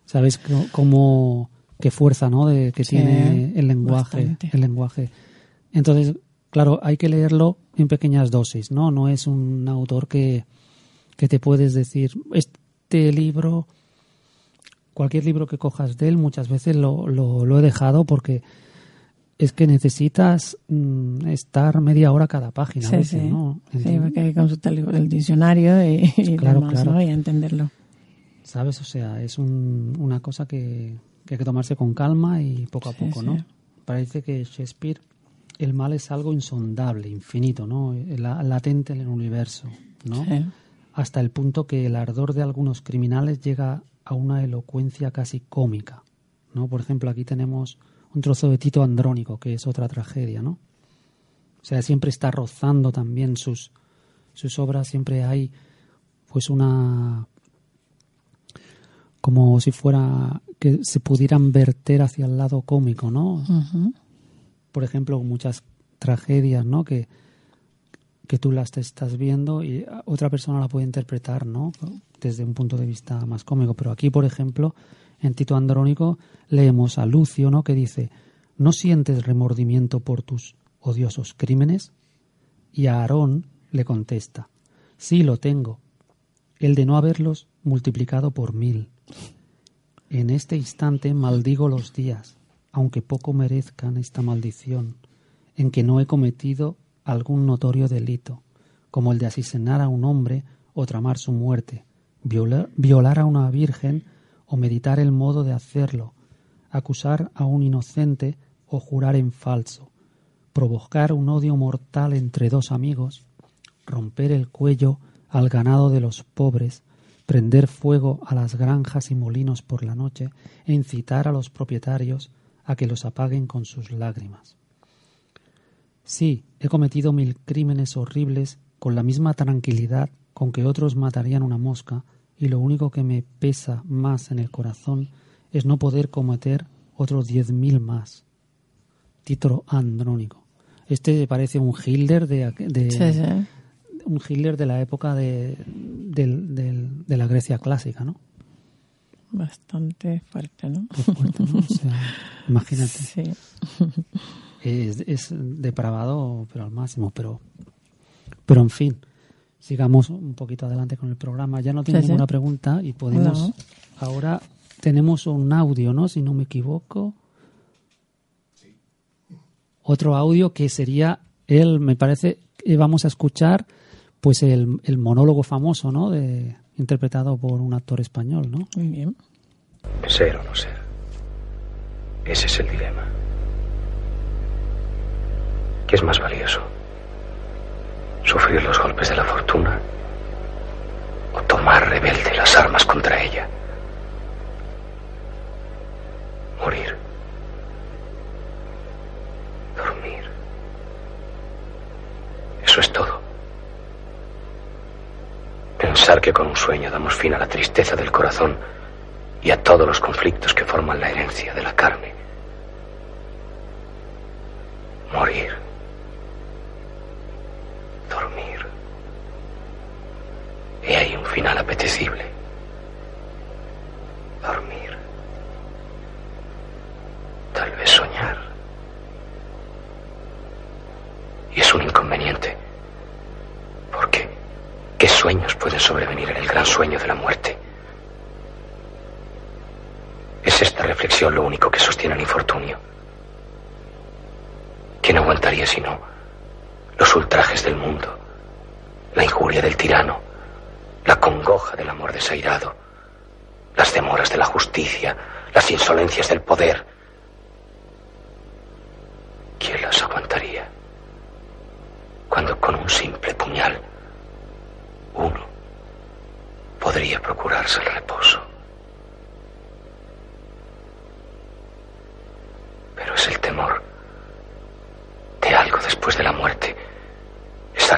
¿Sabes cómo qué fuerza, ¿no? De que Sí, tiene el lenguaje, bastante. el lenguaje. Entonces, claro, hay que leerlo en pequeñas dosis, ¿no? No es un autor que que te puedes decir este libro cualquier libro que cojas de él muchas veces lo, lo, lo he dejado porque es que necesitas mm, estar media hora cada página a Sí, veces, sí. ¿no? Sí, porque hay que consultar el, el diccionario y, y Claro, demás, claro. ¿no? Y a entenderlo. ¿Sabes? O sea, es un- una cosa que, que hay que tomarse con calma y poco a Sí, poco, sí. ¿no? Parece que Shakespeare, el mal es algo insondable, infinito, ¿no? La- latente en el universo, ¿no? Sí. Hasta el punto que el ardor de algunos criminales llega a una elocuencia casi cómica, ¿no? Por ejemplo, aquí tenemos un trozo de Tito Andrónico, que es otra tragedia, ¿no? O sea, siempre está rozando también sus, sus obras, siempre hay pues una como si fuera que se pudieran verter hacia el lado cómico, ¿no? Por ejemplo, muchas tragedias, ¿no? Que, que tú las te estás viendo y otra persona la puede interpretar, ¿no? Desde un punto de vista más cómico. Pero aquí, por ejemplo, en Tito Andrónico leemos a Lucio, ¿no? Que dice, ¿no sientes remordimiento por tus odiosos crímenes? Y a Aarón le contesta, sí lo tengo, el de no haberlos multiplicado por mil. En este instante maldigo los días, aunque poco merezcan esta maldición, en que no he cometido algún notorio delito, como el de asesinar a un hombre o tramar su muerte, violar, a una virgen o meditar el modo de hacerlo, acusar a un inocente o jurar en falso, provocar un odio mortal entre dos amigos, romper el cuello al ganado de los pobres, prender fuego a las granjas y molinos por la noche e incitar a los propietarios a que los apaguen con sus lágrimas. Sí, he cometido mil crímenes horribles con la misma tranquilidad con que otros matarían una mosca, y lo único que me pesa más en el corazón es no poder cometer otros diez mil más. Tito Andrónico. Este parece un Hitler de, de- Sí, sí. Un Hitler de la época de, del- del- de la Grecia clásica, ¿no? Bastante fuerte, ¿no? Qué fuerte, ¿no? O sea, imagínate. Sí. Es, es depravado, pero al máximo. Pero, pero en fin, sigamos un poquito adelante con el programa. Ya no tengo Sí, sí. ninguna pregunta y podemos. No. Ahora tenemos un audio, ¿no? Si no me equivoco. Otro audio que sería él, me parece, que vamos a escuchar pues el, el monólogo famoso, ¿no? De, interpretado por un actor español, ¿no? Muy bien. Ser o no ser. Ese es el dilema. ¿Qué es más valioso? ¿Sufrir los golpes de la fortuna o tomar rebelde las armas contra ella? Morir. Dormir. Eso es todo. Pensar que con un sueño damos fin a la tristeza del corazón y a todos los conflictos que forman la herencia de la carne. Morir. Dormir. Y hay un final apetecible. Dormir. Tal vez soñar. Y es un inconveniente. ¿Por qué? ¿Qué sueños pueden sueño de la muerte? ¿Es esta reflexión lo único que sostiene el infortunio? ¿Quién aguantaría si no los ultrajes del mundo, la injuria del tirano, la congoja del amor desairado, las demoras de la justicia, las insolencias del poder? ¿Quién las aguantaría? Cuando con un simple puñal uno podría procurarse el reposo. Pero es el temor de algo después de la muerte, esa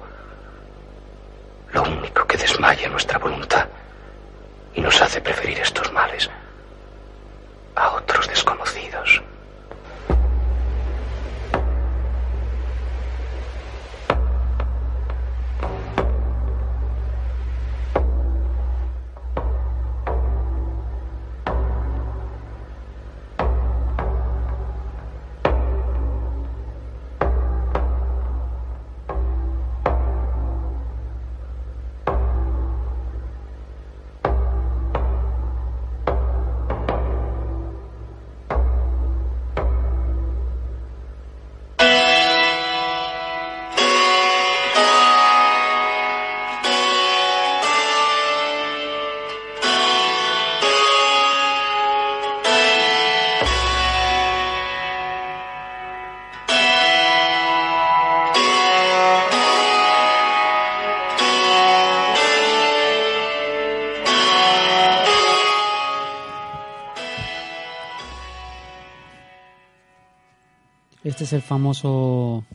Este es el famoso,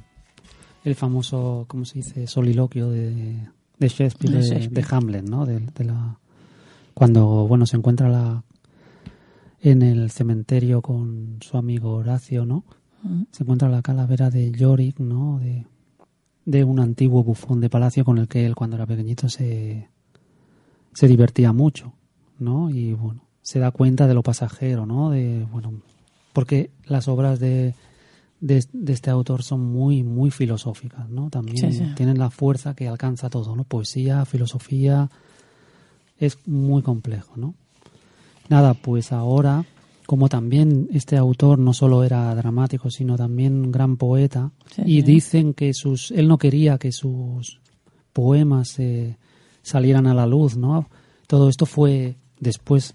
el famoso, ¿cómo se dice? Soliloquio de, de Shakespeare, De de, Shakespeare. de Hamlet, ¿no? De, de la, cuando, bueno, se encuentra la, en el cementerio con su amigo Horacio, ¿no? Se encuentra la calavera de Yorick, ¿no? De, de un antiguo bufón de palacio con el que él cuando era pequeñito se, se divertía mucho, ¿no? Y bueno, se da cuenta de lo pasajero, ¿no? De, bueno, porque las obras de, de, de este autor son muy, muy filosóficas, ¿no? También Sí, sí. tienen la fuerza que alcanza todo, ¿no? Poesía, filosofía, es muy complejo, ¿no? Nada, pues ahora, como también este autor no solo era dramático, sino también un gran poeta, Sí, y dicen que sus, él no quería que sus poemas eh, salieran a la luz, ¿no? Todo esto fue después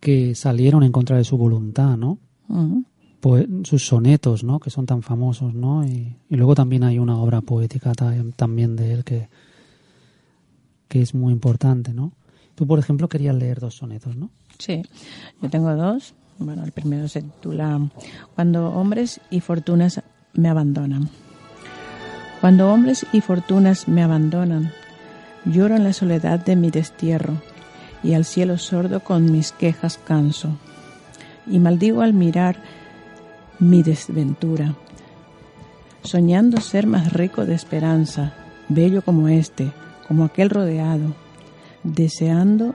que salieron en contra de su voluntad, ¿no? Poe- sus sonetos, ¿no? Que son tan famosos, ¿no? Y, luego también hay una obra poética ta- también de él que, que es muy importante, ¿no? Tú, por ejemplo, querías leer dos sonetos, ¿no? Sí, yo tengo dos. Bueno, el primero se titula Cuando hombres y fortunas me abandonan. Cuando hombres y fortunas me abandonan, lloro en la soledad de mi destierro y al cielo sordo con mis quejas canso. Y maldigo al mirar mi desventura, soñando ser más rico de esperanza, bello como este, como aquel rodeado, deseando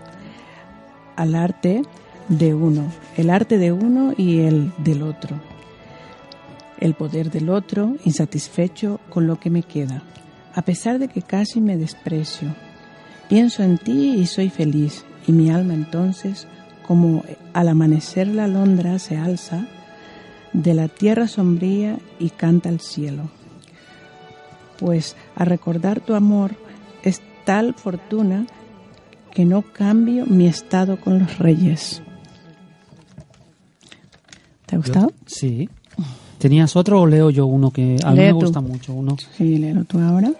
al arte de uno, el arte de uno y el del otro, el poder del otro, insatisfecho con lo que me queda, a pesar de que casi me desprecio. Pienso en ti y soy feliz, y mi alma entonces, como al amanecer la alondra se alza de la tierra sombría y canta al cielo. pues a recordar tu amor es tal fortuna que no cambio mi estado con los reyes. ¿Te ha gustado? Sí. ¿Tenías otro o leo yo uno que a mí me tú. gusta mucho? Uno. Sí, léelo tú ahora.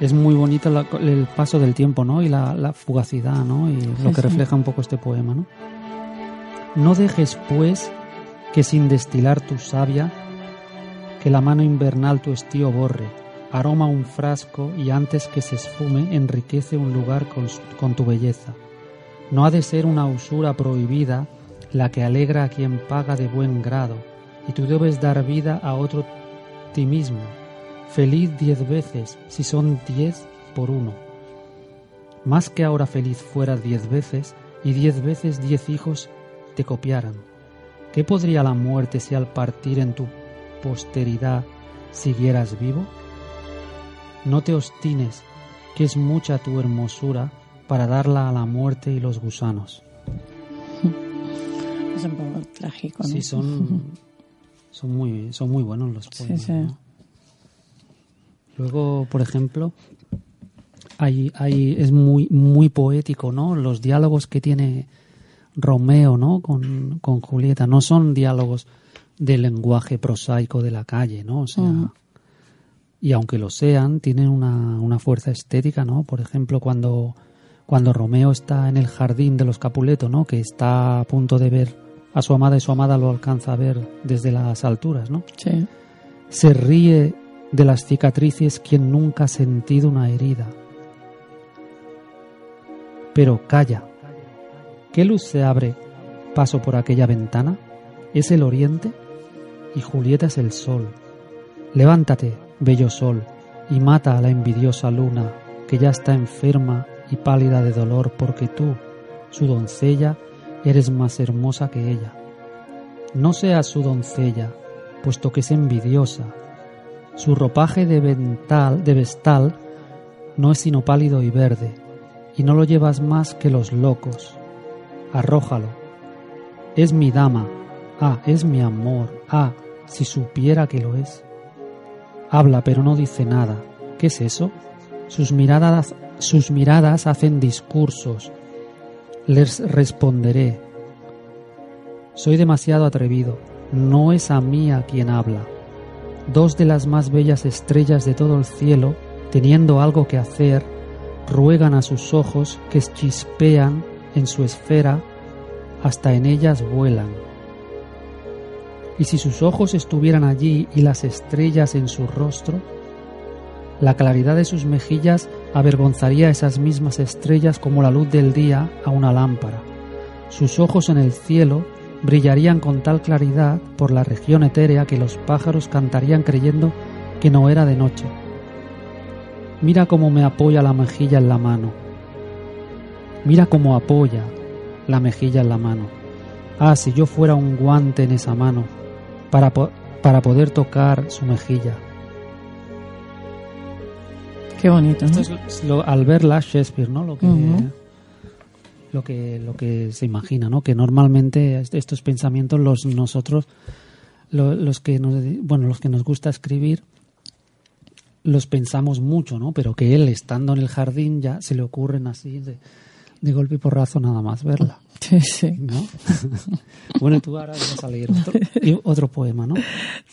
Es muy bonito la- el paso del tiempo, ¿no? Y la, la fugacidad, ¿no? Y lo que sí. refleja un poco este poema, ¿no? No dejes, pues, que sin destilar tu savia, que la mano invernal tu estío borre, aroma un frasco y antes que se esfume enriquece un lugar con, con tu belleza. No ha de ser una usura prohibida la que alegra a quien paga de buen grado, y tú debes dar vida a otro ti mismo, feliz diez veces si son diez por uno. Más que ahora feliz fueras diez veces y diez veces diez hijos te copiaran. ¿Qué podría la muerte si al partir en tu posteridad siguieras vivo? No te obstines, que es mucha tu hermosura para darla a la muerte y los gusanos. Es un poco trágico, ¿no? Sí, son, son, muy, son muy buenos los Sí, poemas. sí. ¿no? Luego, por ejemplo, hay, hay, es muy, muy poético, ¿no? Los diálogos que tiene Romeo, ¿no? Con, con Julieta no son diálogos del lenguaje prosaico de la calle, ¿no? O sea, y aunque lo sean, tienen una, una fuerza estética, ¿no? Por ejemplo, cuando, cuando Romeo está en el jardín de los Capuleto, ¿no? Que está a punto de ver a su amada y su amada lo alcanza a ver desde las alturas, ¿no? Sí. Se ríe de las cicatrices quien nunca ha sentido una herida. Pero calla. ¿Qué luz se abre paso por aquella ventana? ¿Es el oriente? Y Julieta es el sol. Levántate, bello sol, y mata a la envidiosa luna, que ya está enferma y pálida de dolor porque tú, su doncella, eres más hermosa que ella. No seas su doncella, puesto que es envidiosa. Su ropaje de vental, de vestal, no es sino pálido y verde, y no lo llevas más que los locos. Arrójalo. Es mi dama. Ah, es mi amor. Ah, si supiera que lo es. Habla, pero no dice nada. ¿Qué es eso? Sus miradas, sus miradas hacen discursos. Les responderé. Soy demasiado atrevido. No es a mí a quien habla. Dos de las más bellas estrellas de todo el cielo, teniendo algo que hacer, ruegan a sus ojos que chispean en su esfera, hasta en ellas vuelan. Y si sus ojos estuvieran allí y las estrellas en su rostro, la claridad de sus mejillas avergonzaría esas mismas estrellas como la luz del día a una lámpara. Sus ojos en el cielo brillarían con tal claridad por la región etérea que los pájaros cantarían creyendo que no era de noche. Mira cómo me apoya la mejilla en la mano. Mira cómo apoya la mejilla en la mano. Ah, si yo fuera un guante en esa mano para, po- para poder tocar su mejilla. Qué bonito, ¿no? Esto es lo- al verla Shakespeare, ¿no? Lo que, lo que lo que se imagina, ¿no? Que normalmente est- estos pensamientos los nosotros lo- los que nos bueno los que nos gusta escribir los pensamos mucho, ¿no? Pero que él estando en el jardín ya se le ocurren así de, de golpe y porrazo nada más verla, Sí, sí. ¿no? bueno, tú ahora vas a leer otro, otro poema, ¿no?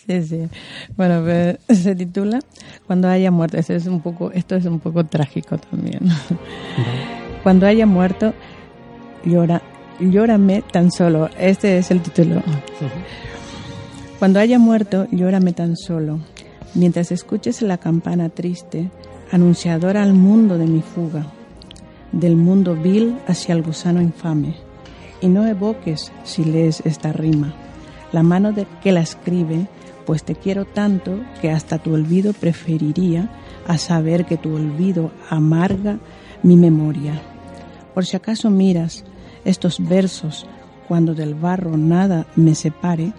Sí, sí. Bueno, pues, se titula Cuando haya muerto. Ese es un poco, esto es un poco trágico también. Cuando haya muerto, llora, llórame tan solo. Este es el título. Cuando haya muerto, llórame tan solo. Mientras escuches la campana triste, anunciadora al mundo de mi fuga, del mundo vil hacia el gusano infame. Y no evoques, si lees esta rima, la mano de que la escribe, pues te quiero tanto que hasta tu olvido preferiría a saber que tu olvido amarga mi memoria. Por si acaso miras estos versos cuando del barro nada me separe,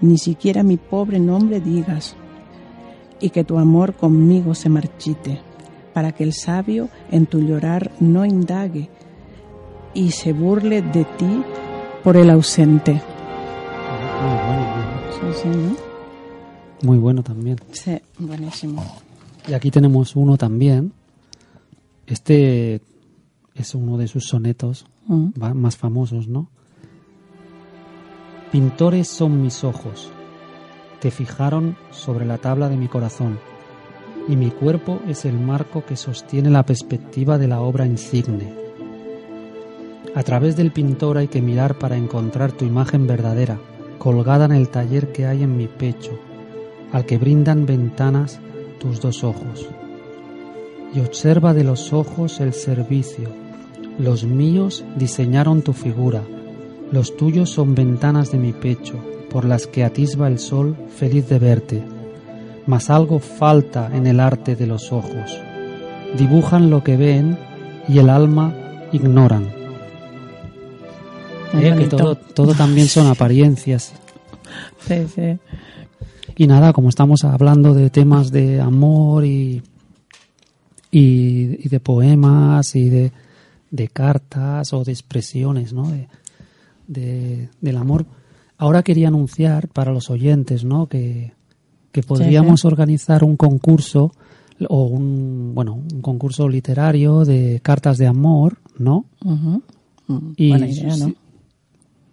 ni siquiera mi pobre nombre digas, y que tu amor conmigo se marchite, para que el sabio en tu llorar no indague y se burle de ti por el ausente. Muy bueno, muy bueno. Sí, sí, ¿no? Muy bueno también. Sí, buenísimo. Y aquí tenemos uno también. Este es uno de sus sonetos Mm. más famosos, ¿no? Pintores son mis ojos. Te fijaron sobre la tabla de mi corazón. Y mi cuerpo es el marco que sostiene la perspectiva de la obra insigne. A través del pintor hay que mirar para encontrar tu imagen verdadera, colgada en el taller que hay en mi pecho, al que brindan ventanas tus dos ojos. Y observa de los ojos el servicio. Los míos diseñaron tu figura, los tuyos son ventanas de mi pecho, por las que atisba el sol feliz de verte. Mas algo falta en el arte de los ojos. Dibujan lo que ven y el alma ignoran. Eh, que bonito. todo, todo también son apariencias. Sí, sí. Y nada, como estamos hablando de temas de amor y, y, y de poemas y de, de cartas o de expresiones ¿no? de, de- del amor, ahora quería anunciar para los oyentes ¿no? que, que podríamos organizar un concurso o un bueno un concurso literario de cartas de amor, ¿no? Mm, Y Buena idea, ¿no?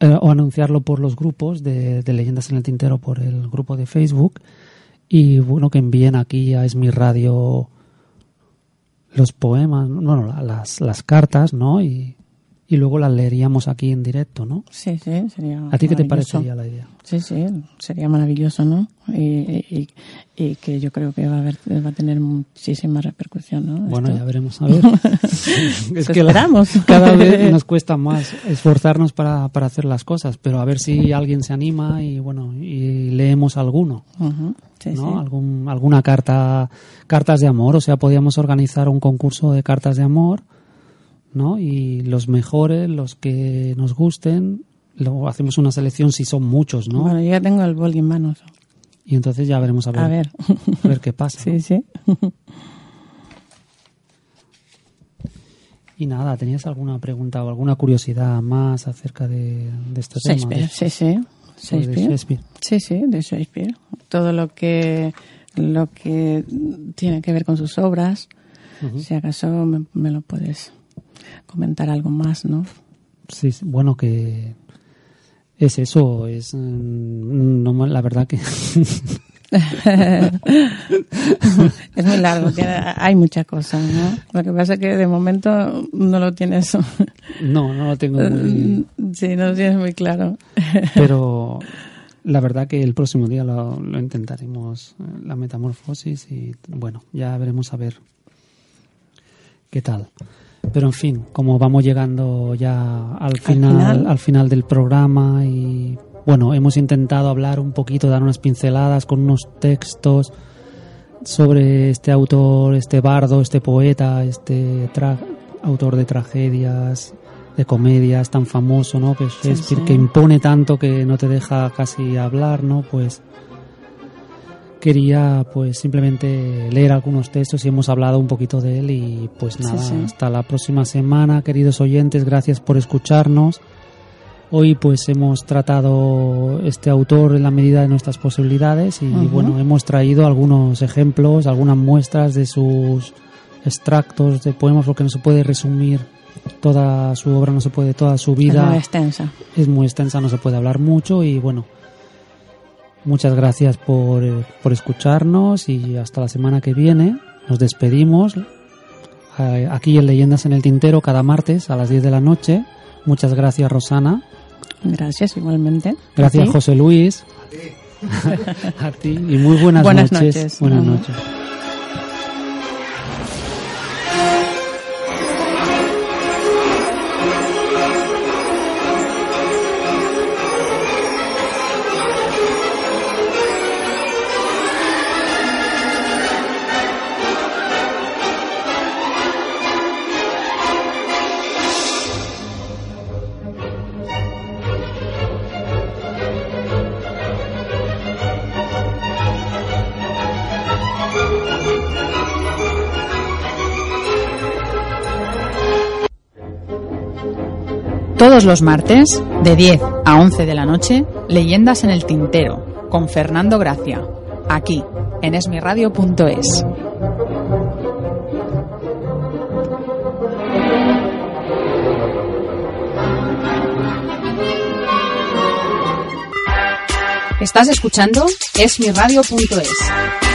eh, o anunciarlo por los grupos de, de Leyendas en el Tintero, por el grupo de Facebook. Y bueno, que envíen aquí a Esmi Radio los poemas, bueno, la- las, las cartas, ¿no? Y, y luego las leeríamos aquí en directo, ¿no? Sí, sí, sería. ¿A ti qué te parecería la idea? Sí, sí, sería maravilloso, ¿no? Y, y, y que yo creo que va a, haber, va a tener muchísima repercusión, ¿no? Bueno, Esto. ya veremos a ver. Pues la- esperamos. cada vez nos cuesta más esforzarnos para, para hacer las cosas, pero a ver si alguien se anima y bueno, y leemos alguno. Ujú, sí, ¿no? sí. Algún, alguna carta, cartas de amor, o sea, podíamos organizar un concurso de cartas de amor, ¿no? Y los mejores, los que nos gusten, luego hacemos una selección si son muchos, ¿no? Bueno, yo ya tengo el boli en manos. Y entonces ya veremos a ver, A ver. a ver qué pasa. Sí, sí. Y nada, ¿tenías alguna pregunta o alguna curiosidad más acerca de, de este tema? Shakespeare, De- sí, sí. de Shakespeare. Shakespeare. Sí, sí, de Shakespeare. Todo lo que lo que tiene que ver con sus obras. Si acaso me, me lo puedes comentar algo más, ¿no? Sí, bueno, que es eso, es mm, no, la verdad que es muy largo, tiene- hay mucha cosa, ¿no? Lo que pasa es que de momento no lo tienes, no, no lo tengo muy, sí, no lo tienes muy claro. pero la verdad que el próximo día lo, lo intentaremos, eh, la metamorfosis y bueno, ya veremos a ver qué tal. Pero en fin, como vamos llegando ya al final, al final. final, del programa y bueno, hemos intentado hablar un poquito, dar unas pinceladas con unos textos sobre este autor, este bardo, este poeta, este tra- autor de tragedias, de comedias tan famoso, ¿no? Que Sí, Shakespeare, sí. que impone tanto que no te deja casi hablar, ¿no? Pues quería pues simplemente leer algunos textos y hemos hablado un poquito de él y pues Sí, nada, sí. hasta la próxima semana, queridos oyentes, gracias por escucharnos. Hoy pues hemos tratado este autor en la medida de nuestras posibilidades y Ujú. bueno, hemos traído algunos ejemplos, algunas muestras de sus extractos de poemas porque no se puede resumir toda su obra, no se puede toda su Es vida muy extensa. es muy extensa, no se puede hablar mucho y bueno, muchas gracias por, eh, por escucharnos y hasta la semana que viene. Nos despedimos eh, aquí en Leyendas en el Tintero cada martes a las 10 de la noche. Muchas gracias Rosana, Gracias, igualmente. gracias. José Luis, a ti y muy buenas, Buenas noches. noches. Buenas noches. Los martes, de 10 a 11 de la noche, Leyendas en el Tintero, con Fernando Gracia, aquí, en esmiradio.es. Estás escuchando esmiradio.es.